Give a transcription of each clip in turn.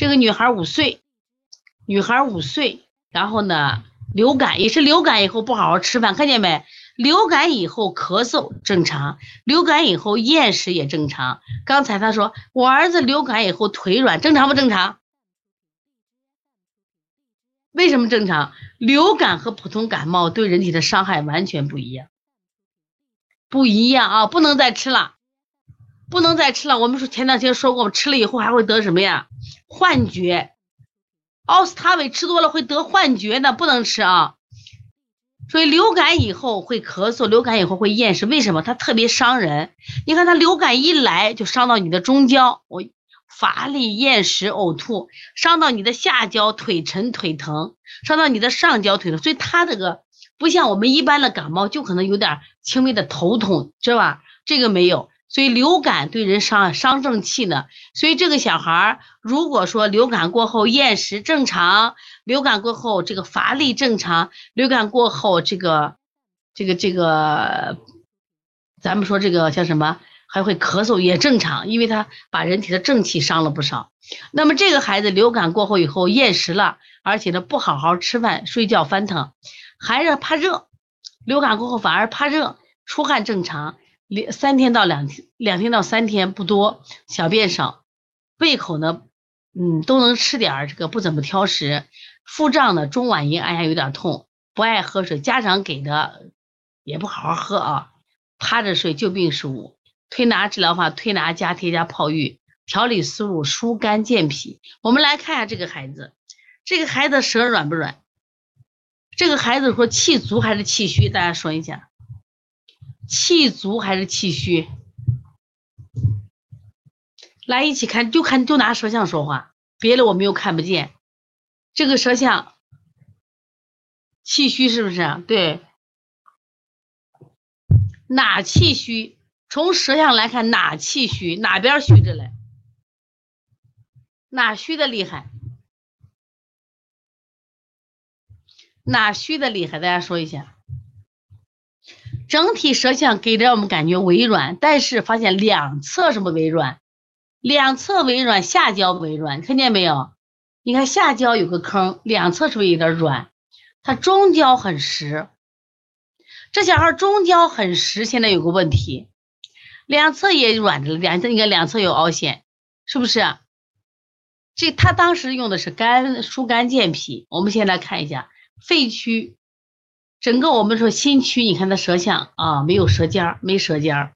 这个女孩五岁，女孩五岁，然后呢，流感也是流感以后不好好吃饭，看见没？流感以后咳嗽正常，流感以后厌食也正常。刚才他说我儿子流感以后腿软，正常不正常？为什么正常？流感和普通感冒对人体的伤害完全不一样，不一样啊！不能再吃了，不能再吃了。我们说前两天说过，吃了以后还会得什么呀？幻觉。奥司他韦吃多了会得幻觉的，不能吃啊。所以流感以后会咳嗽，流感以后会厌食，为什么？它特别伤人。你看它流感一来就伤到你的中焦，我。乏力、厌食、呕吐，伤到你的下焦，腿沉、腿疼，伤到你的上焦腿疼，所以它这个不像我们一般的感冒，就可能有点轻微的头痛，知道吧？这个没有，所以流感对人伤伤正气呢。所以这个小孩儿，如果说流感过后厌食正常，流感过后这个乏力正常，流感过后这个这个这个，咱们说这个叫什么？还会咳嗽也正常，因为他把人体的正气伤了不少。那么这个孩子流感过后以后厌食了，而且呢不好好吃饭，睡觉翻腾，还是怕热。流感过后反而怕热，出汗正常，两三天到两天，两天到三天不多，小便少，胃口呢，嗯都能吃点儿，这个不怎么挑食。腹胀呢，中脘阴按下有点痛，不爱喝水，家长给的也不好好喝啊，趴着睡，就病十五。推拿治疗法：推拿加贴加泡浴，调理思路，疏肝健脾。我们来看一下这个孩子，这个孩子舌软不软？这个孩子说气足还是气虚？大家说一下，气足还是气虚？来一起看，就看就拿舌象说话，别的我们又看不见。这个舌象，气虚是不是？对，哪气虚？从舌象来看，哪气虚，哪边虚着嘞？哪虚的厉害？哪虚的厉害？大家说一下。整体舌象给着我们感觉微软，但是发现两侧什么微软？两侧微软，下焦微软，看见没有？你看下焦有个坑，两侧是不是有点软？它中焦很实。这小孩中焦很实，现在有个问题。两侧也软着，两侧你看两侧有凹陷，是不是？这他当时用的是肝疏肝健脾。我们先来看一下肺区，整个我们说心区，你看他舌象啊，没有舌尖儿，没舌尖儿。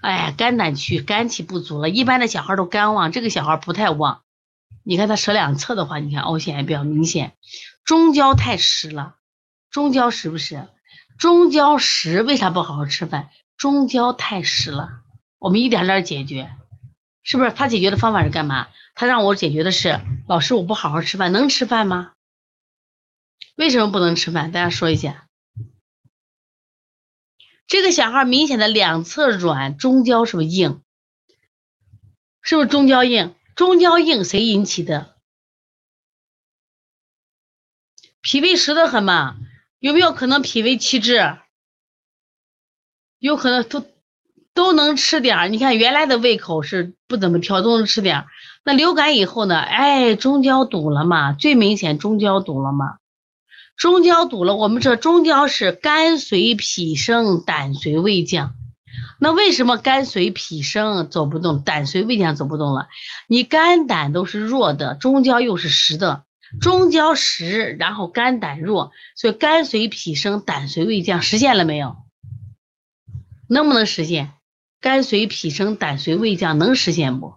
哎，肝胆区肝气不足了，一般的小孩都肝旺，这个小孩不太旺。你看他舌两侧的话，你看凹陷也比较明显。中焦太实了，中焦实不实？中焦实，为啥不好好吃饭？中焦太实了，我们一点点解决，是不是？他解决的方法是干嘛？他让我解决的是，老师我不好好吃饭，能吃饭吗？为什么不能吃饭？大家说一下。这个小孩明显的两侧软，中焦是不是硬？是不是中焦硬？中焦硬谁引起的？脾胃实的很嘛？有没有可能脾胃气滞？有可能都都能吃点儿，你看原来的胃口是不怎么挑，都能吃点儿。那流感以后呢？哎，中焦堵了嘛，最明显中焦堵了嘛。中焦堵了，我们这中焦是肝随脾升，胆随胃降。那为什么肝随脾升走不动，胆随胃降走不动了？你肝胆都是弱的，中焦又是实的，中焦实，然后肝胆弱，所以肝随脾升，胆随胃降，实现了没有？能不能实现？肝随脾升，胆随胃降，能实现不？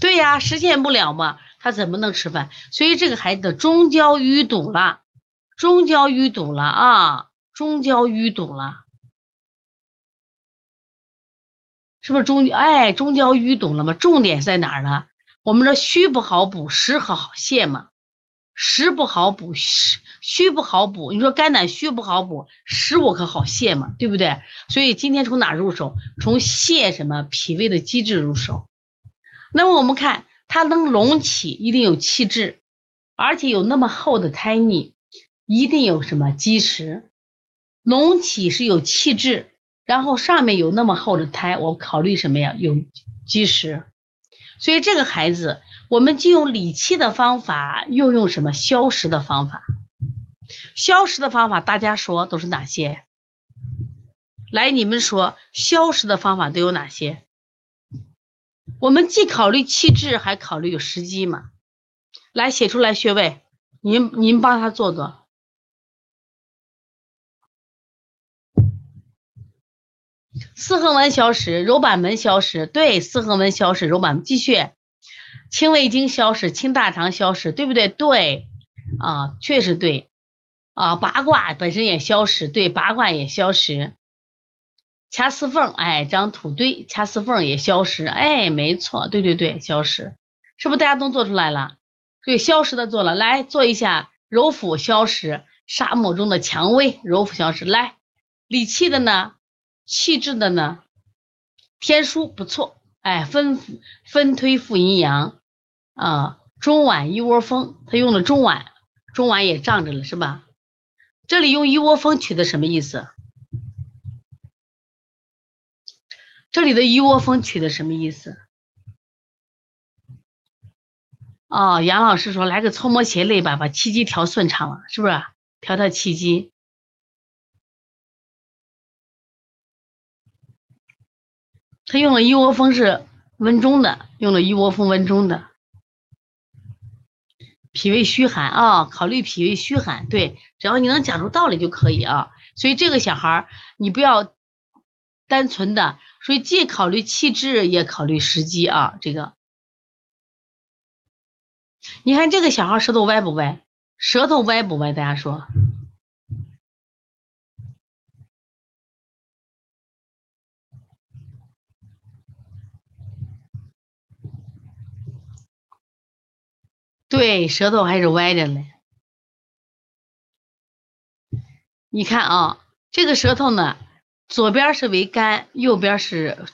对呀，实现不了嘛，他怎么能吃饭？所以这个孩子的中焦淤堵了，中焦淤堵了啊，中焦淤堵了，是不是中？哎，中焦淤堵了吗？重点在哪儿呢？我们说虚不好补，实好好泻嘛。实不好补，虚虚不好补。你说肝胆虚不好补，实我可好泻嘛，对不对？所以今天从哪入手？从泻什么脾胃的机制入手。那么我们看它能隆起，一定有气滞，而且有那么厚的胎腻，一定有什么积食。隆起是有气滞，然后上面有那么厚的胎，我考虑什么呀？有积食。所以这个孩子，我们既用理气的方法，又用什么消食的方法？消食的方法，大家说都是哪些？来，你们说消食的方法都有哪些？我们既考虑气质，还考虑有时机嘛？来，写出来穴位，您您帮他做做。四横纹消失，揉板门消失，对，四横纹消失，揉板继续，清胃经消失，清大肠消失，对不对？对，啊，确实对，啊，八卦本身也消失，对，八卦也消失。掐丝缝，哎，张土堆，掐丝缝也消食，哎，没错，对对对，消食，是不是大家都做出来了？对，消食的做了，来做一下揉腹消食，沙漠中的蔷薇，揉腹消食，来，理气的呢？气滞的呢？天枢不错，哎，分分推复阴阳啊，中脘一窝蜂，他用了中脘，中脘也胀着了，是吧？这里用一窝蜂取的什么意思？这里的一窝蜂取的什么意思？哦，杨老师说来个搓摩斜肋吧，把气机调顺畅了，是不是？调调气机。他用了一窝蜂是温中的，用了一窝蜂温中的，脾胃虚寒啊，考虑脾胃虚寒，对，只要你能讲出道理就可以啊。所以这个小孩儿，你不要单纯的，所以既考虑气质，也考虑时机啊。这个，你看这个小孩舌头歪不歪？舌头歪不歪？大家说。对，舌头还是歪着嘞。你看啊，这个舌头呢，左边是为肝，右边是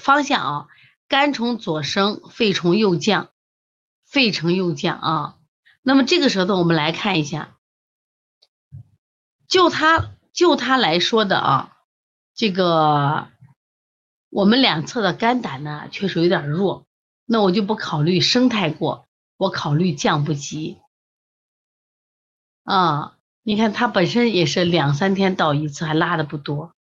方向啊。肝从左升，肺从右降，肺从右降啊。那么这个舌头，我们来看一下，就它就它来说的啊，这个我们两侧的肝胆呢，确实有点弱，那我就不考虑升太过。我考虑降不及啊，你看他本身也是两三天到一次，还拉的不多，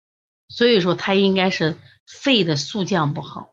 所以说他应该是肺的速降不好。